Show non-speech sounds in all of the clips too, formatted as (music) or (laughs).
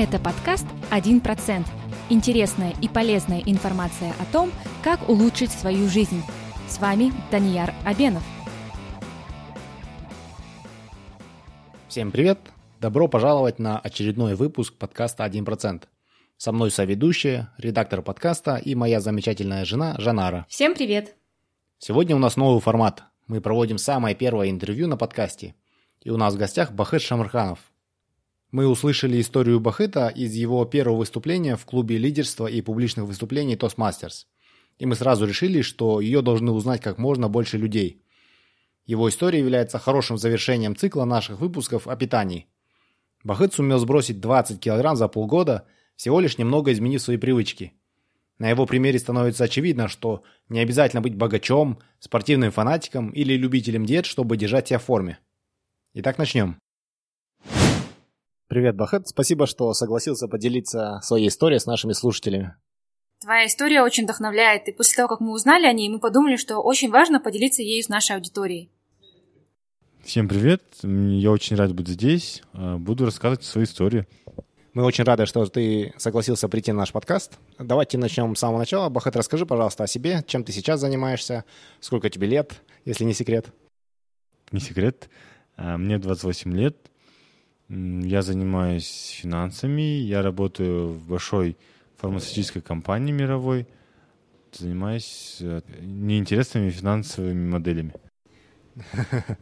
Это подкаст «1%». Интересная и полезная информация о том, как улучшить свою жизнь. С вами Данияр Абенов. Всем привет! Добро пожаловать на очередной выпуск подкаста «1%». Со мной соведущая, редактор подкаста и моя замечательная жена Жанара. Всем привет! Сегодня у нас новый формат. Мы проводим самое первое интервью на подкасте. И у нас в гостях Бахыт Шамарханов, мы услышали историю Бахыта из его первого выступления в клубе лидерства и публичных выступлений Toastmasters. И мы сразу решили, что ее должны узнать как можно больше людей. Его история является хорошим завершением цикла наших выпусков о питании. Бахыт сумел сбросить 20 килограмм за полгода, всего лишь немного изменив свои привычки. На его примере становится очевидно, что не обязательно быть богачом, спортивным фанатиком или любителем диет, чтобы держать себя в форме. Итак, начнем. Привет, Бахет. Спасибо, что согласился поделиться своей историей с нашими слушателями. Твоя история очень вдохновляет, и после того, как мы узнали о ней, мы подумали, что очень важно поделиться ею с нашей аудиторией. Всем привет, я очень рад быть здесь, а, буду рассказывать свою историю. Мы очень рады, что ты согласился прийти на наш подкаст. Давайте начнем с самого начала. Бахет, расскажи, пожалуйста, о себе, чем ты сейчас занимаешься, сколько тебе лет, если не секрет. Не секрет. А, мне 28 лет, я занимаюсь финансами, я работаю в большой фармацевтической компании мировой, занимаюсь э, неинтересными финансовыми моделями. (laughs)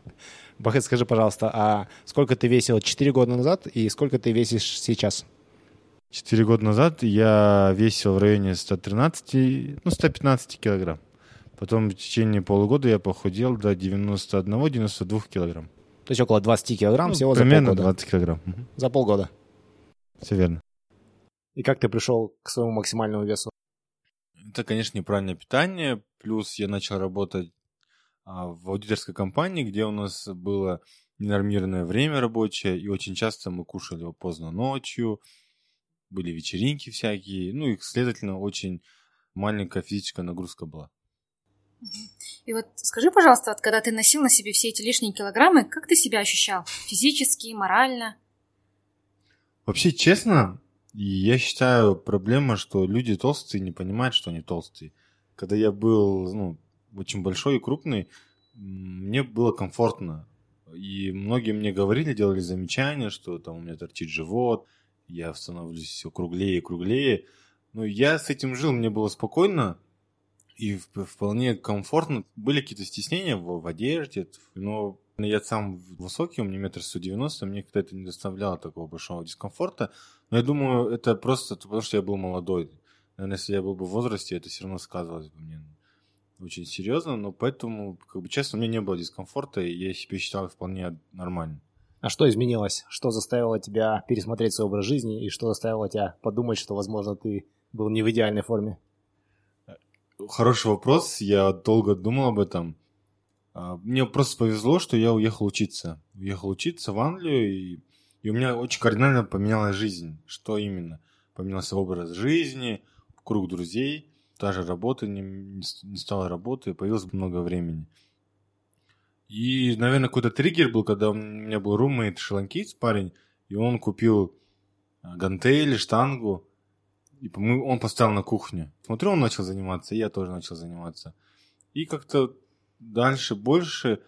Бахет, скажи, пожалуйста, а сколько ты весил 4 года назад и сколько ты весишь сейчас? Четыре года назад я весил в районе 113, ну, 115 килограмм. Потом в течение полугода я похудел до 91-92 килограмм. То есть около 20 килограмм ну, всего за полгода. 20 килограмм. За полгода. Все верно. И как ты пришел к своему максимальному весу? Это, конечно, неправильное питание. Плюс я начал работать а, в аудиторской компании, где у нас было ненормированное время рабочее, и очень часто мы кушали поздно ночью, были вечеринки всякие, ну и, следовательно, очень маленькая физическая нагрузка была. И вот скажи, пожалуйста, вот, когда ты носил на себе все эти лишние килограммы, как ты себя ощущал? Физически, морально? Вообще, честно, я считаю проблема, что люди толстые не понимают, что они толстые. Когда я был ну, очень большой и крупный, мне было комфортно. И многие мне говорили, делали замечания, что там у меня торчит живот, я становлюсь все круглее и круглее. Но я с этим жил, мне было спокойно, и вполне комфортно. Были какие-то стеснения в, в одежде, но я сам высокий, у меня метр сто девяносто, мне когда это не доставляло такого большого дискомфорта. Но я думаю, это просто потому, что я был молодой. Наверное, если я был бы в возрасте, это все равно сказывалось бы мне очень серьезно, но поэтому, как бы честно, у меня не было дискомфорта, и я себя считал вполне нормально. А что изменилось? Что заставило тебя пересмотреть свой образ жизни, и что заставило тебя подумать, что, возможно, ты был не в идеальной форме? Хороший вопрос. Я долго думал об этом. А, мне просто повезло, что я уехал учиться. Уехал учиться в Англию, и, и у меня очень кардинально поменялась жизнь. Что именно? Поменялся образ жизни, круг друзей, та же работа, не, не стало работы, появилось много времени. И, наверное, какой-то триггер был, когда у меня был румейт шеланкиец парень, и он купил а, гантели, штангу, и мы, он поставил на кухню. Смотрю, он начал заниматься, и я тоже начал заниматься. И как-то дальше больше,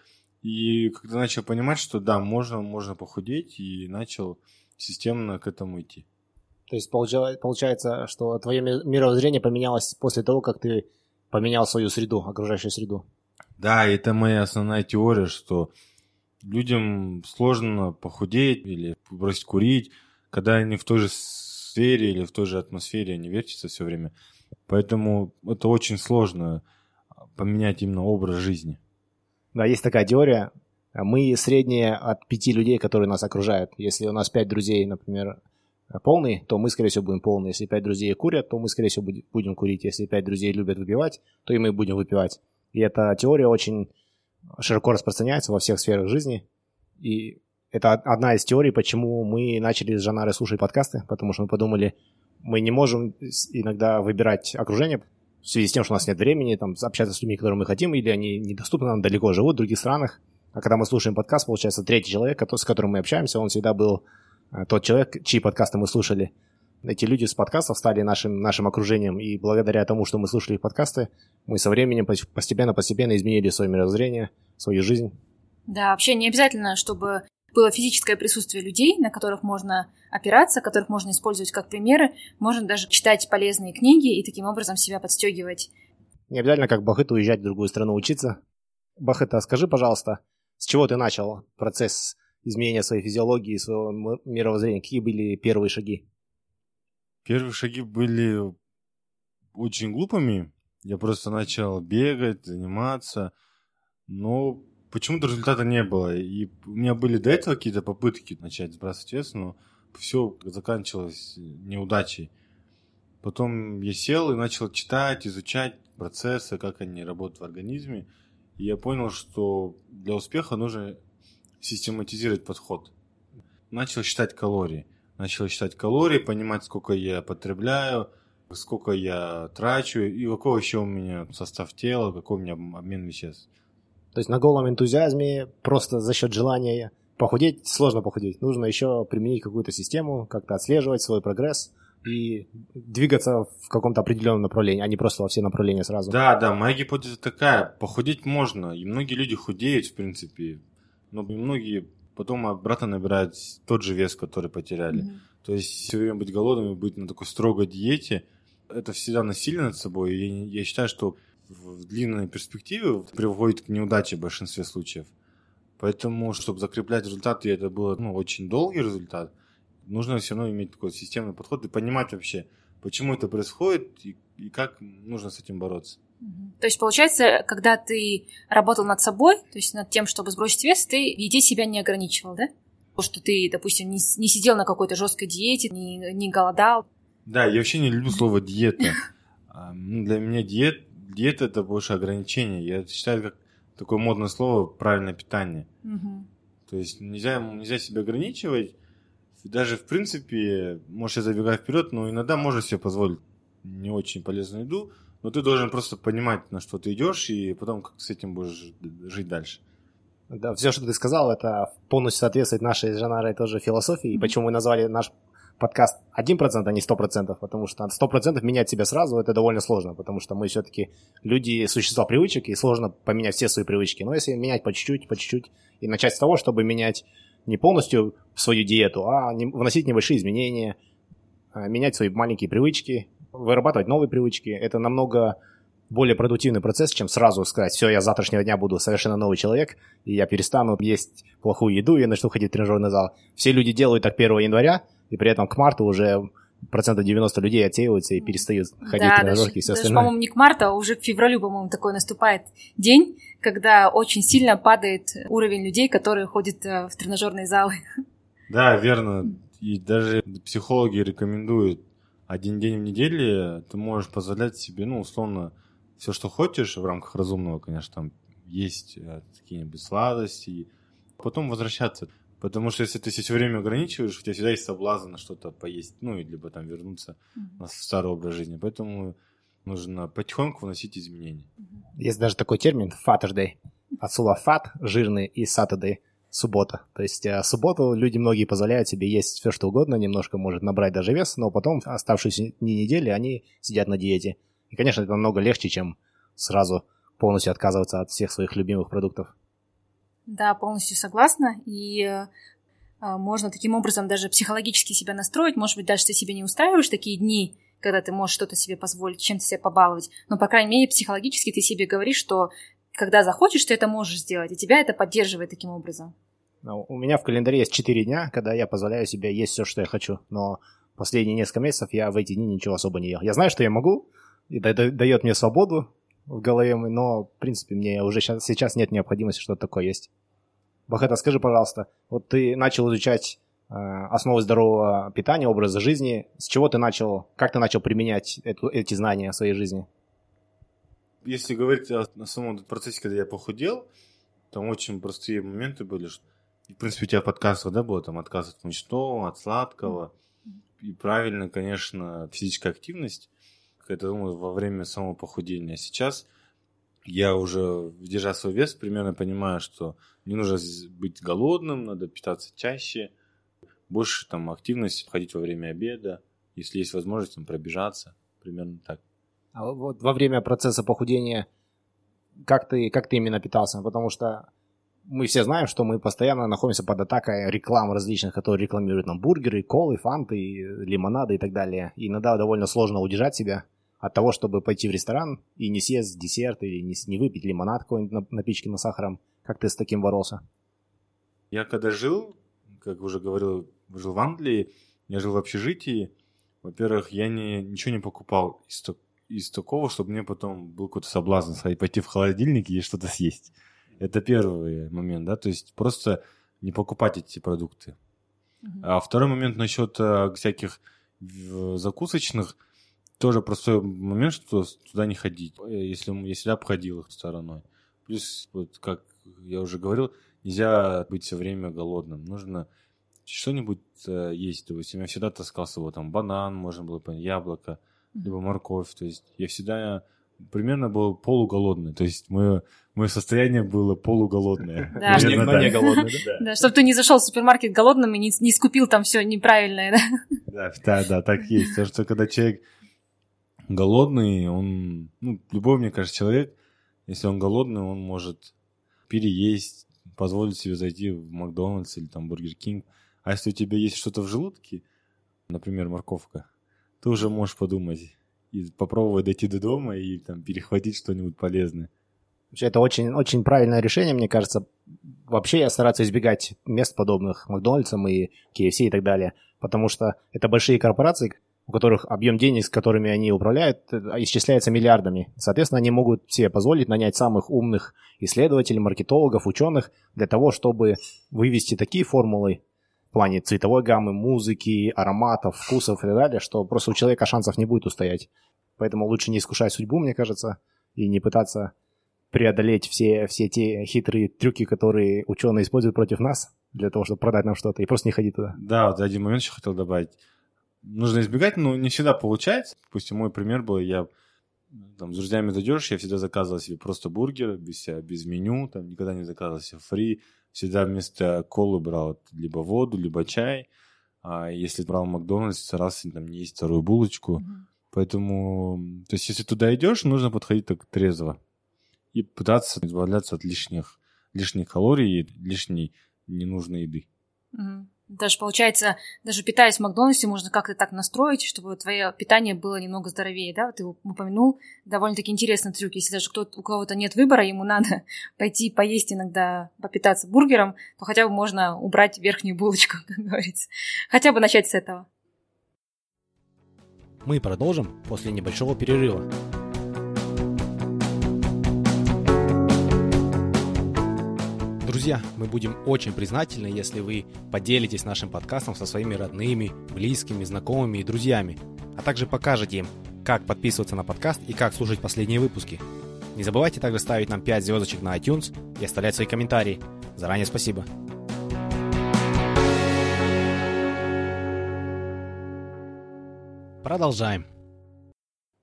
и когда начал понимать, что да, можно, можно похудеть, и начал системно к этому идти. То есть получается, что твое мировоззрение поменялось после того, как ты поменял свою среду, окружающую среду. Да, это моя основная теория, что людям сложно похудеть или бросить курить, когда они в той же сфере или в той же атмосфере они вертятся все время. Поэтому это очень сложно поменять именно образ жизни. Да, есть такая теория. Мы средние от пяти людей, которые нас окружают. Если у нас пять друзей, например, полный, то мы, скорее всего, будем полные. Если пять друзей курят, то мы, скорее всего, будем курить. Если пять друзей любят выпивать, то и мы будем выпивать. И эта теория очень широко распространяется во всех сферах жизни. И это одна из теорий, почему мы начали с Жанарой слушать подкасты, потому что мы подумали, мы не можем иногда выбирать окружение в связи с тем, что у нас нет времени там, общаться с людьми, которые мы хотим, или они недоступны нам, далеко живут в других странах. А когда мы слушаем подкаст, получается, третий человек, с которым мы общаемся, он всегда был э, тот человек, чьи подкасты мы слушали. Эти люди с подкастов стали нашим, нашим окружением, и благодаря тому, что мы слушали их подкасты, мы со временем постепенно-постепенно изменили свое мировоззрение, свою жизнь. Да, вообще не обязательно, чтобы было физическое присутствие людей, на которых можно опираться, которых можно использовать как примеры. Можно даже читать полезные книги и таким образом себя подстегивать. Не обязательно как Бахыт уезжать в другую страну учиться. Бахыт, а скажи, пожалуйста, с чего ты начал процесс изменения своей физиологии, своего мировоззрения? Какие были первые шаги? Первые шаги были очень глупыми. Я просто начал бегать, заниматься, но почему-то результата не было. И у меня были до этого какие-то попытки начать сбрасывать вес, но все заканчивалось неудачей. Потом я сел и начал читать, изучать процессы, как они работают в организме. И я понял, что для успеха нужно систематизировать подход. Начал считать калории. Начал считать калории, понимать, сколько я потребляю, сколько я трачу и какой еще у меня состав тела, какой у меня обмен веществ. То есть на голом энтузиазме, просто за счет желания похудеть, сложно похудеть. Нужно еще применить какую-то систему, как-то отслеживать свой прогресс и двигаться в каком-то определенном направлении, а не просто во все направления сразу. Да, да, моя гипотеза такая. Похудеть можно, и многие люди худеют, в принципе, но многие потом обратно набирают тот же вес, который потеряли. Mm-hmm. То есть все время быть голодным и быть на такой строгой диете, это всегда насилие над собой. И я, я считаю, что в длинной перспективе приводит к неудаче в большинстве случаев. Поэтому, чтобы закреплять результаты, и это был ну, очень долгий результат, нужно все равно иметь такой системный подход и понимать вообще, почему это происходит и, и как нужно с этим бороться. То есть, получается, когда ты работал над собой, то есть над тем, чтобы сбросить вес, ты еде себя не ограничивал, да? Потому что ты, допустим, не, не сидел на какой-то жесткой диете, не, не голодал. Да, я вообще не люблю слово диета. (laughs) Ну, для меня диет диета это больше ограничение. Я считаю, как такое модное слово правильное питание. Угу. То есть нельзя, нельзя себя ограничивать. Даже в принципе, может, я забегаю вперед, но иногда можно себе позволить не очень полезную еду, но ты должен просто понимать, на что ты идешь, и потом как с этим будешь жить дальше. Да, все, что ты сказал, это полностью соответствует нашей с Жанарой тоже философии, и почему мы назвали наш подкаст 1%, а не 100%, потому что 100% менять себя сразу это довольно сложно, потому что мы все-таки люди, существа привычек, и сложно поменять все свои привычки. Но если менять по чуть-чуть, по чуть-чуть, и начать с того, чтобы менять не полностью свою диету, а вносить небольшие изменения, а, менять свои маленькие привычки, вырабатывать новые привычки, это намного более продуктивный процесс, чем сразу сказать, все, я с завтрашнего дня буду совершенно новый человек, и я перестану есть плохую еду, и начну ходить в тренажерный зал. Все люди делают так 1 января, и при этом к марту уже процентов 90 людей отсеиваются и перестают ходить да, в тренажерки даже, и все даже, остальное. по-моему, не к марту, а уже к февралю, по-моему, такой наступает день, когда очень сильно падает уровень людей, которые ходят э, в тренажерные залы. Да, верно. И даже психологи рекомендуют один день в неделю ты можешь позволять себе, ну, условно, все, что хочешь в рамках разумного, конечно, там есть э, какие-нибудь сладости, потом возвращаться. Потому что если ты все время ограничиваешь, у тебя всегда есть соблазн на что-то поесть, ну, и либо там вернуться mm-hmm. на старый образ жизни. Поэтому нужно потихоньку вносить изменения. Есть даже такой термин Fatterday. От слова fat – жирный, и Saturday – суббота. То есть э, субботу люди многие позволяют себе есть все, что угодно, немножко может набрать даже вес, но потом оставшиеся дни недели они сидят на диете. И, конечно, это намного легче, чем сразу полностью отказываться от всех своих любимых продуктов. Да, полностью согласна. И э, можно таким образом даже психологически себя настроить. Может быть, даже ты себе не устраиваешь такие дни, когда ты можешь что-то себе позволить, чем-то себя побаловать. Но, по крайней мере, психологически ты себе говоришь, что когда захочешь, ты это можешь сделать, и тебя это поддерживает таким образом. Ну, у меня в календаре есть 4 дня, когда я позволяю себе есть все, что я хочу. Но последние несколько месяцев я в эти дни ничего особо не ел. Я знаю, что я могу, и дает мне свободу, в голове, но, в принципе, мне уже сейчас нет необходимости что-то такое есть. Бахета, скажи, пожалуйста, вот ты начал изучать э, основы здорового питания, образа жизни. С чего ты начал, как ты начал применять эту, эти знания в своей жизни? Если говорить о, о самом процессе, когда я похудел, там очень простые моменты были. Что, в принципе, у тебя подкастов, да, было там отказ от мучного, от сладкого. И правильно, конечно, физическая активность это ну, во время самого похудения. Сейчас я уже, держа свой вес, примерно понимаю, что не нужно быть голодным, надо питаться чаще. больше там активность ходить во время обеда, если есть возможность там пробежаться, примерно так. А вот во время процесса похудения как ты, как ты именно питался? Потому что мы все знаем, что мы постоянно находимся под атакой реклам различных, которые рекламируют нам бургеры, колы, фанты, лимонады и так далее. И иногда довольно сложно удержать себя от того, чтобы пойти в ресторан и не съесть десерт или не, не выпить лимонад какой-нибудь напичканный сахаром. Как ты с таким боролся? Я когда жил, как уже говорил, жил в Англии, я жил в общежитии. Во-первых, я не, ничего не покупал из, из такого, чтобы мне потом был какой-то соблазн сходить, пойти в холодильник и что-то съесть. Это первый момент, да, то есть просто не покупать эти продукты. Uh-huh. А второй момент насчет а, всяких закусочных, тоже простой момент, что туда не ходить, если я всегда обходил их стороной. Плюс, вот как я уже говорил, нельзя быть все время голодным. Нужно что-нибудь э, есть. Допустим, я всегда таскал с собой там банан, можно было понять, яблоко, либо морковь. То есть я всегда примерно был полуголодный. То есть мое, мое состояние было полуголодное. (laughs) Да, не голодный. Да, чтобы ты не зашел в супермаркет голодным и не, не скупил там все неправильное, да? Да, да, так есть. Потому что когда человек голодный, он, ну, любой, мне кажется, человек, если он голодный, он может переесть, позволить себе зайти в Макдональдс или там Бургер Кинг. А если у тебя есть что-то в желудке, например, морковка, ты уже можешь подумать и попробовать дойти до дома и там перехватить что-нибудь полезное. Вообще, это очень, очень правильное решение, мне кажется. Вообще я стараться избегать мест подобных Макдональдсам и KFC и так далее, потому что это большие корпорации, у которых объем денег, с которыми они управляют, э, исчисляется миллиардами. Соответственно, они могут себе позволить нанять самых умных исследователей, маркетологов, ученых для того, чтобы вывести такие формулы в плане цветовой гаммы, музыки, ароматов, вкусов и так далее, что просто у человека шансов не будет устоять. Поэтому лучше не искушать судьбу, мне кажется, и не пытаться преодолеть все, все те хитрые трюки, которые ученые используют против нас для того, чтобы продать нам что-то, и просто не ходить туда. Да, вот один момент еще хотел добавить. Нужно избегать, но не всегда получается. Допустим, мой пример был, я там, с друзьями зайдешь, я всегда заказывал себе просто бургер, без, без меню, там, никогда не заказывал себе фри, всегда вместо колы брал либо воду, либо чай. А если брал Макдональдс, старался там не есть вторую булочку. Mm-hmm. Поэтому, то есть, если туда идешь, нужно подходить так трезво и пытаться избавляться от лишних, лишних калорий и лишней ненужной еды. Mm-hmm. Даже получается, даже питаясь в Макдональдсе, можно как-то так настроить, чтобы твое питание было немного здоровее, да? Ты упомянул довольно-таки интересный трюк. Если даже кто у кого-то нет выбора, ему надо (laughs) пойти поесть иногда, попитаться бургером, то хотя бы можно убрать верхнюю булочку, (laughs) как говорится. Хотя бы начать с этого. Мы продолжим после небольшого перерыва. Друзья, мы будем очень признательны, если вы поделитесь нашим подкастом со своими родными, близкими, знакомыми и друзьями, а также покажете им, как подписываться на подкаст и как слушать последние выпуски. Не забывайте также ставить нам 5 звездочек на iTunes и оставлять свои комментарии. Заранее спасибо. Продолжаем.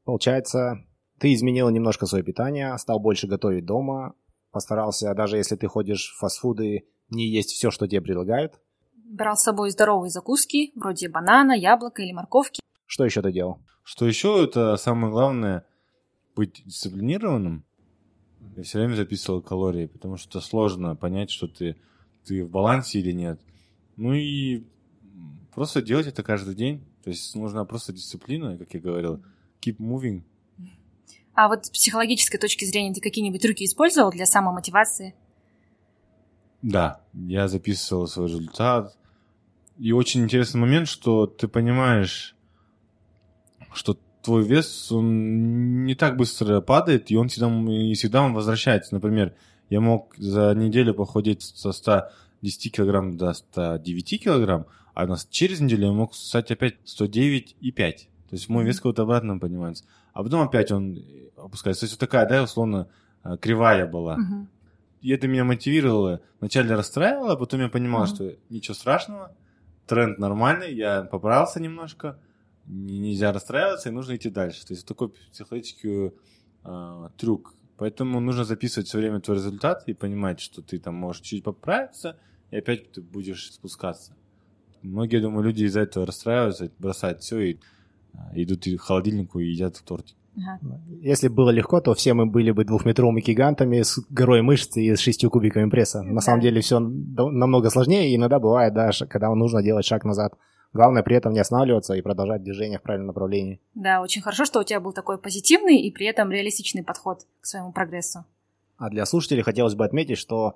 Получается, ты изменил немножко свое питание, стал больше готовить дома, постарался, даже если ты ходишь в фастфуды, не есть все, что тебе предлагают. Брал с собой здоровые закуски, вроде банана, яблока или морковки. Что еще ты делал? Что еще, это самое главное, быть дисциплинированным. Я все время записывал калории, потому что сложно понять, что ты, ты в балансе или нет. Ну и просто делать это каждый день. То есть нужна просто дисциплина, как я говорил. Keep moving – а вот с психологической точки зрения ты какие-нибудь трюки использовал для самомотивации? Да, я записывал свой результат. И очень интересный момент, что ты понимаешь, что твой вес, он не так быстро падает, и он всегда, и всегда он возвращается. Например, я мог за неделю похудеть со 110 килограмм до 109 килограмм, а через неделю я мог стать опять 109,5. То есть мой вес какой-то обратно поднимается а потом опять он опускается. То есть вот такая, да, условно, э, кривая была. Угу. И это меня мотивировало. Вначале расстраивало, а потом я понимал, угу. что ничего страшного, тренд нормальный, я поправился немножко, нельзя расстраиваться, и нужно идти дальше. То есть такой психологический э, трюк. Поэтому нужно записывать все время твой результат и понимать, что ты там можешь чуть поправиться, и опять ты будешь спускаться. многие, думаю, люди из-за этого расстраиваются, бросают все и идут к холодильнику и едят тортик. Ага. Если было легко, то все мы были бы двухметровыми гигантами с горой мышц и с шестью кубиками пресса. На да. самом деле все намного сложнее, и иногда бывает даже, когда нужно делать шаг назад. Главное при этом не останавливаться и продолжать движение в правильном направлении. Да, очень хорошо, что у тебя был такой позитивный и при этом реалистичный подход к своему прогрессу. А для слушателей хотелось бы отметить, что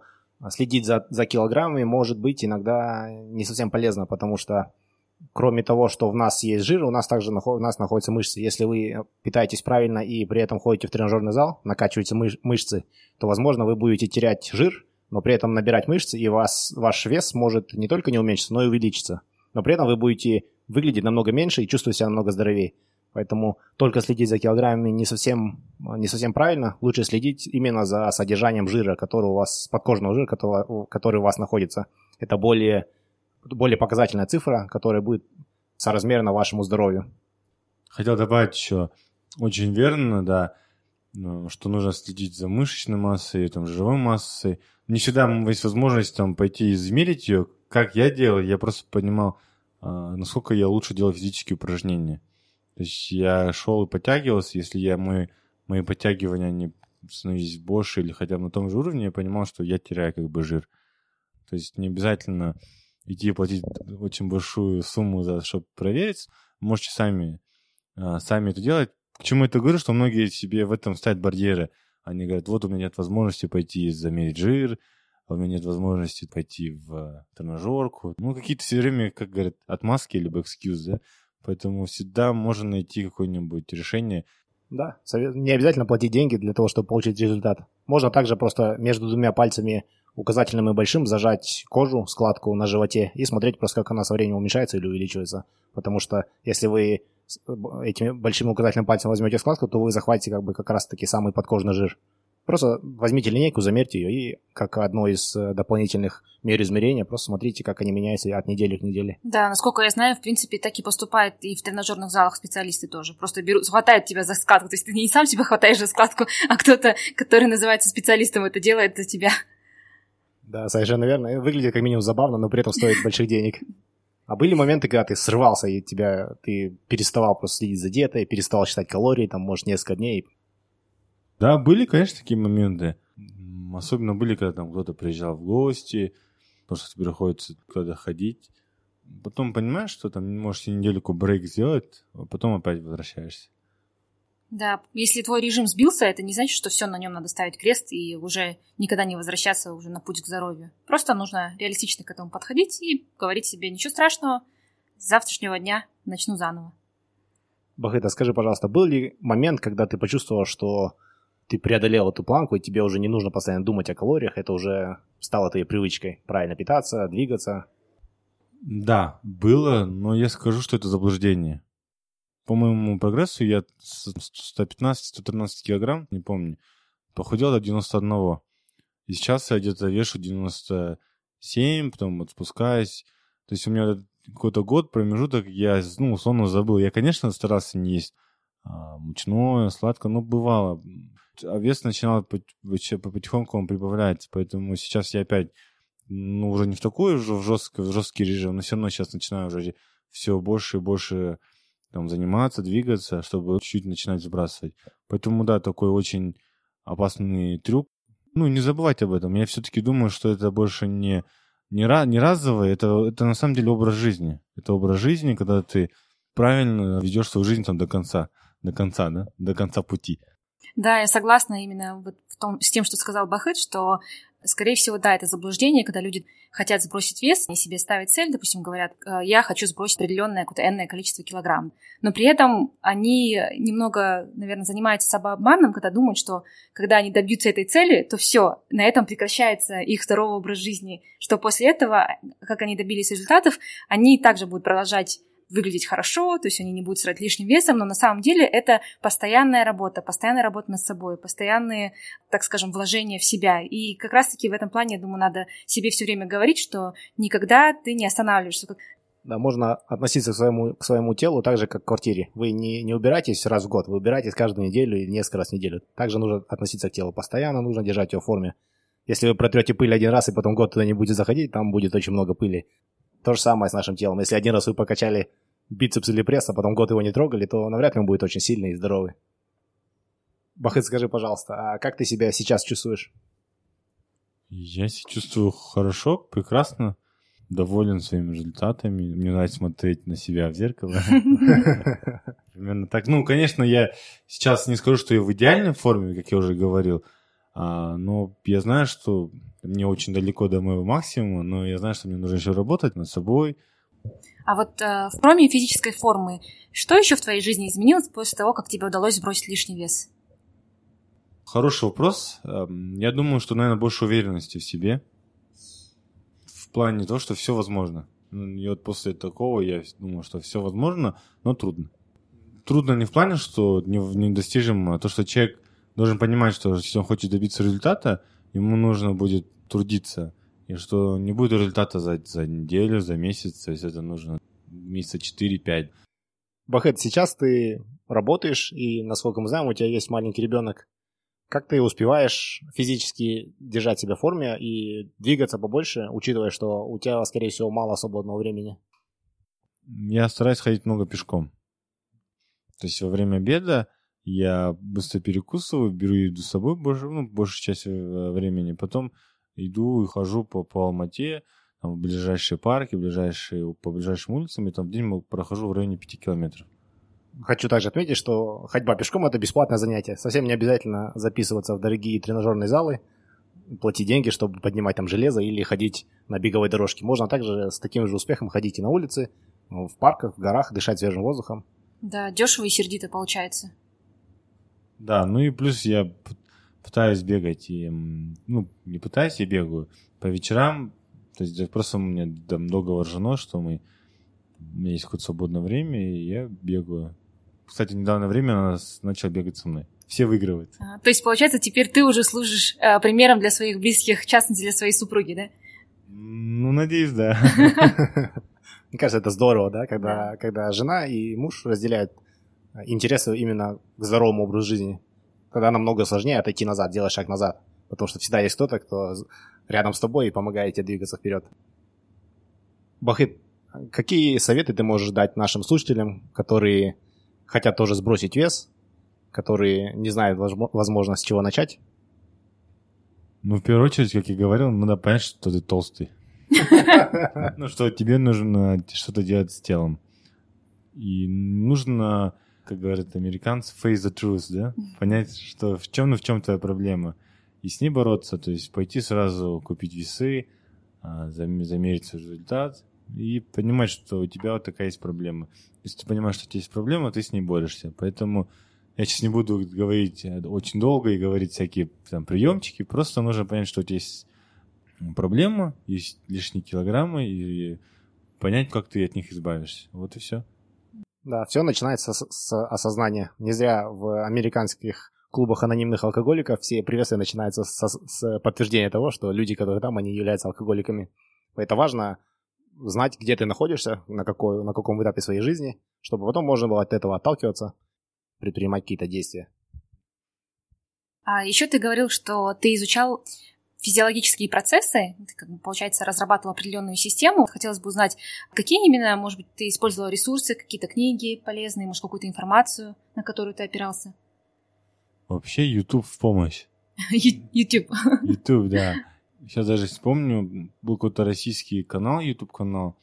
следить за, за килограммами может быть иногда не совсем полезно, потому что кроме того, что в нас есть жир, у нас также у нас находятся мышцы. Если вы питаетесь правильно и при этом ходите в тренажерный зал, накачиваете мыш, мышцы, то, возможно, вы будете терять жир, но при этом набирать мышцы, и вас, ваш вес может не только не уменьшиться, но и увеличиться но при этом вы будете выглядеть намного меньше и чувствовать себя намного здоровее. Поэтому только следить за килограммами не совсем, не совсем правильно. Лучше следить именно за содержанием жира, который у вас, подкожного жира, который у вас находится. Это более, более показательная цифра, которая будет соразмерна вашему здоровью. Хотел добавить еще, очень верно, да, ну, что нужно следить за мышечной массой, там, жировой массой. Не всегда есть возможность там пойти измерить ее, как я делал, я просто понимал, а, насколько я лучше делал физические упражнения. То есть я шел и подтягивался, если я мои, мои подтягивания не становились больше или хотя бы на том же уровне, я понимал, что я теряю как бы жир. То есть не обязательно идти платить очень большую сумму за, чтобы проверить. Можете сами, а, сами это делать. К чему это говорю, что многие себе в этом ставят барьеры. Они говорят, вот у меня нет возможности пойти замерить жир, а у меня нет возможности пойти в тренажерку. Ну, какие-то все время, как говорят, отмазки либо экскьюз, да? Поэтому всегда можно найти какое-нибудь решение. Да, не обязательно платить деньги для того, чтобы получить результат. Можно также просто между двумя пальцами, указательным и большим, зажать кожу, складку на животе и смотреть просто, как она со временем уменьшается или увеличивается. Потому что если вы этими большим указательным пальцем возьмете складку, то вы захватите как бы как раз-таки самый подкожный жир. Просто возьмите линейку, замерьте ее, и как одно из э, дополнительных мер измерения, просто смотрите, как они меняются от недели к неделе. Да, насколько я знаю, в принципе, так и поступают и в тренажерных залах специалисты тоже. Просто берут, хватают тебя за складку. То есть ты не сам себя хватаешь за складку, а кто-то, который называется специалистом, это делает за тебя. Да, совершенно верно. Выглядит как минимум забавно, но при этом стоит (laughs) больших денег. А были моменты, когда ты срывался, и тебя, ты переставал просто следить за диетой, переставал считать калории, там, может, несколько дней, да, были, конечно, такие моменты. Особенно были, когда там кто-то приезжал в гости, потому что тебе приходится куда-то ходить. Потом понимаешь, что там можешь недельку брейк сделать, а потом опять возвращаешься. Да, если твой режим сбился, это не значит, что все на нем надо ставить крест и уже никогда не возвращаться уже на путь к здоровью. Просто нужно реалистично к этому подходить и говорить себе ничего страшного, с завтрашнего дня начну заново. Бахыта, скажи, пожалуйста, был ли момент, когда ты почувствовал, что ты преодолел эту планку, и тебе уже не нужно постоянно думать о калориях, это уже стало твоей привычкой. Правильно питаться, двигаться. Да, было, но я скажу, что это заблуждение. По моему прогрессу я с 115-113 килограмм, не помню, похудел до 91. И сейчас я где-то вешу 97, потом вот спускаюсь. То есть у меня какой-то год, промежуток, я, ну, условно забыл. Я, конечно, старался не есть а, мучное, сладкое, но бывало а вес начинал потихоньку он прибавляется, поэтому сейчас я опять, ну, уже не в такой в жесткий, в жесткий режим, но все равно сейчас начинаю уже все больше и больше там заниматься, двигаться, чтобы чуть-чуть начинать сбрасывать. Поэтому, да, такой очень опасный трюк. Ну, не забывать об этом. Я все-таки думаю, что это больше не, не, не разовый, это, это на самом деле образ жизни. Это образ жизни, когда ты правильно ведешь свою жизнь там до конца. До конца, да? До конца пути. Да, я согласна именно вот в том, с тем, что сказал Бахыт, что, скорее всего, да, это заблуждение, когда люди хотят сбросить вес, они себе ставят цель, допустим, говорят, «Э, я хочу сбросить определенное какое-то энное количество килограмм. Но при этом они немного, наверное, занимаются самообманом, когда думают, что когда они добьются этой цели, то все, на этом прекращается их здоровый образ жизни, что после этого, как они добились результатов, они также будут продолжать выглядеть хорошо, то есть они не будут срать лишним весом, но на самом деле это постоянная работа, постоянная работа над собой, постоянные, так скажем, вложения в себя. И как раз-таки в этом плане, я думаю, надо себе все время говорить, что никогда ты не останавливаешься. Да, можно относиться к своему, к своему телу так же, как к квартире. Вы не, не убираетесь раз в год, вы убираетесь каждую неделю или несколько раз в неделю. Также нужно относиться к телу. Постоянно нужно держать его в форме. Если вы протрете пыль один раз и потом год туда не будете заходить, там будет очень много пыли. То же самое с нашим телом. Если один раз вы покачали бицепс или пресс, а потом год его не трогали, то навряд ли он будет очень сильный и здоровый. Бахыт, скажи, пожалуйста, а как ты себя сейчас чувствуешь? Я себя чувствую хорошо, прекрасно, доволен своими результатами. Мне нравится смотреть на себя в зеркало. (laughs) Примерно так. Ну, конечно, я сейчас не скажу, что я в идеальной форме, как я уже говорил, а, но я знаю, что мне очень далеко до моего максимума, но я знаю, что мне нужно еще работать над собой. А вот э, в проме физической формы, что еще в твоей жизни изменилось после того, как тебе удалось сбросить лишний вес? Хороший вопрос. Эм, я думаю, что, наверное, больше уверенности в себе. В плане того, что все возможно. Ну, и вот после такого я думаю, что все возможно, но трудно. Трудно не в плане, что недостижимо, а то, что человек должен понимать, что если он хочет добиться результата, ему нужно будет трудиться. И что не будет результата за, за неделю, за месяц, то есть это нужно месяца 4-5. Бахет, сейчас ты работаешь, и, насколько мы знаем, у тебя есть маленький ребенок. Как ты успеваешь физически держать себя в форме и двигаться побольше, учитывая, что у тебя, скорее всего, мало свободного времени? Я стараюсь ходить много пешком. То есть во время обеда я быстро перекусываю, беру еду с собой больше, ну, большую часть э, времени. Потом иду и хожу по, по Алмате, там, в ближайшие парки, ближайшие, по ближайшим улицам, и там в день прохожу в районе 5 километров. Хочу также отметить, что ходьба пешком – это бесплатное занятие. Совсем не обязательно записываться в дорогие тренажерные залы, платить деньги, чтобы поднимать там железо или ходить на беговой дорожке. Можно также с таким же успехом ходить и на улице, в парках, в горах, дышать свежим воздухом. Да, дешево и сердито получается. Да, ну и плюс я пытаюсь бегать, и, ну, не пытаюсь, я бегаю по вечерам, то есть просто у меня там договор с женой, что мы, у меня есть хоть свободное время, и я бегаю. Кстати, недавно время она начала бегать со мной. Все выигрывают. А, то есть, получается, теперь ты уже служишь э, примером для своих близких, в частности, для своей супруги, да? Ну, надеюсь, да. (laughs) (laughs) Мне кажется, это здорово, да, когда, когда жена и муж разделяют интересы именно к здоровому образу жизни. Когда намного сложнее отойти назад, делать шаг назад. Потому что всегда есть кто-то, кто рядом с тобой и помогает тебе двигаться вперед. Бахыт, какие советы ты можешь дать нашим слушателям, которые хотят тоже сбросить вес, которые не знают, возможно, с чего начать? Ну, в первую очередь, как я говорил, надо понять, что ты толстый. (laughs) Ну, что тебе нужно что-то делать с телом. И нужно как говорят американцы, face the truth, да? Понять, что в чем, ну, в чем твоя проблема. И с ней бороться, то есть пойти сразу купить весы, а, замерить свой результат и понимать, что у тебя вот такая есть проблема. Если ты понимаешь, что у тебя есть проблема, ты с ней борешься. Поэтому я сейчас не буду говорить э, очень долго и говорить всякие там приемчики, просто нужно понять, что у тебя есть проблема, есть лишние килограммы, и понять, как ты от них избавишься. Вот и все. Да, все начинается с, с осознания. Не зря в американских клубах анонимных алкоголиков все приветствия начинаются с, с подтверждения того, что люди, которые там, они являются алкоголиками. Это важно знать, где ты находишься, на, какой, на каком этапе своей жизни, чтобы потом можно было от этого отталкиваться, предпринимать какие-то действия. А еще ты говорил, что ты изучал физиологические процессы, ты, как бы, получается, разрабатывал определенную систему. Хотелось бы узнать, какие именно, может быть, ты использовал ресурсы, какие-то книги полезные, может, какую-то информацию, на которую ты опирался? Вообще YouTube в помощь. (laughs) YouTube. (laughs) YouTube, да. Сейчас даже вспомню, был какой-то российский канал, YouTube-канал,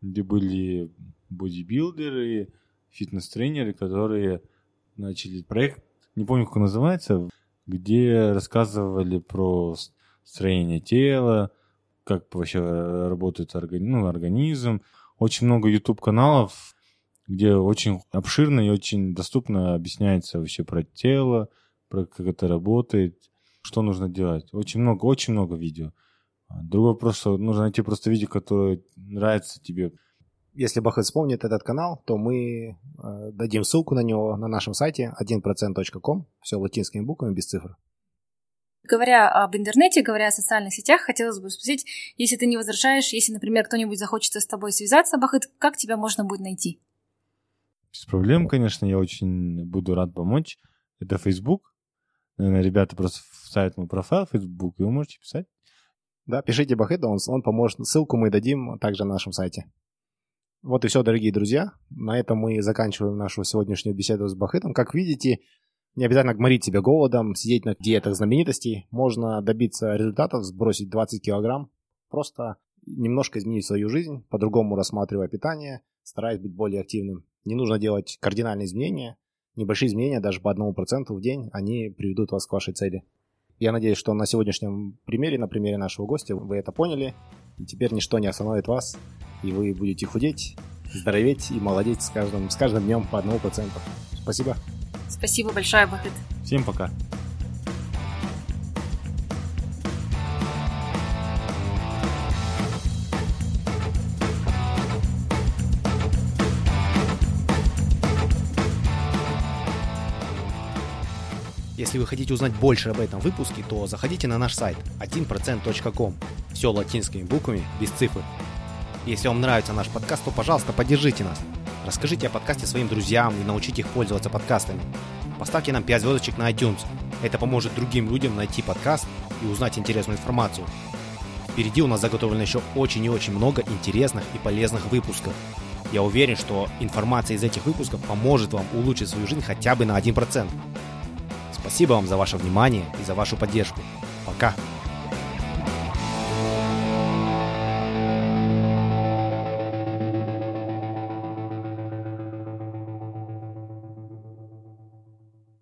где были бодибилдеры, фитнес-тренеры, которые начали проект, не помню, как он называется, где рассказывали про строение тела, как вообще работает органи- ну, организм. Очень много YouTube-каналов, где очень обширно и очень доступно объясняется вообще про тело, про как это работает, что нужно делать. Очень много, очень много видео. Другой вопрос, что нужно найти просто видео, которое нравится тебе. Если Бахет вспомнит этот канал, то мы э, дадим ссылку на него на нашем сайте 1%.com, все латинскими буквами, без цифр. Говоря об интернете, говоря о социальных сетях, хотелось бы спросить, если ты не возражаешь, если, например, кто-нибудь захочет с тобой связаться, Бахыт, как тебя можно будет найти? Без проблем, конечно, я очень буду рад помочь. Это Facebook. Наверное, ребята просто ставят мой профайл в Facebook, и вы можете писать. Да, пишите Бахету, он, он поможет. Ссылку мы дадим также на нашем сайте. Вот и все, дорогие друзья. На этом мы заканчиваем нашу сегодняшнюю беседу с Бахетом. Как видите, не обязательно гморить себя голодом, сидеть на диетах знаменитостей. Можно добиться результатов, сбросить 20 килограмм. Просто немножко изменить свою жизнь, по-другому рассматривая питание, стараясь быть более активным. Не нужно делать кардинальные изменения. Небольшие изменения, даже по одному проценту в день, они приведут вас к вашей цели. Я надеюсь, что на сегодняшнем примере, на примере нашего гостя, вы это поняли. И теперь ничто не остановит вас, и вы будете худеть, здороветь и молодеть с каждым, с каждым днем по одному проценту. Спасибо. Спасибо большое, Бахыт. Всем пока. Если вы хотите узнать больше об этом выпуске, то заходите на наш сайт 1%.com. Все латинскими буквами, без цифр. Если вам нравится наш подкаст, то, пожалуйста, поддержите нас. Расскажите о подкасте своим друзьям и научите их пользоваться подкастами. Поставьте нам 5 звездочек на iTunes. Это поможет другим людям найти подкаст и узнать интересную информацию. Впереди у нас заготовлено еще очень и очень много интересных и полезных выпусков. Я уверен, что информация из этих выпусков поможет вам улучшить свою жизнь хотя бы на 1%. Спасибо вам за ваше внимание и за вашу поддержку. Пока!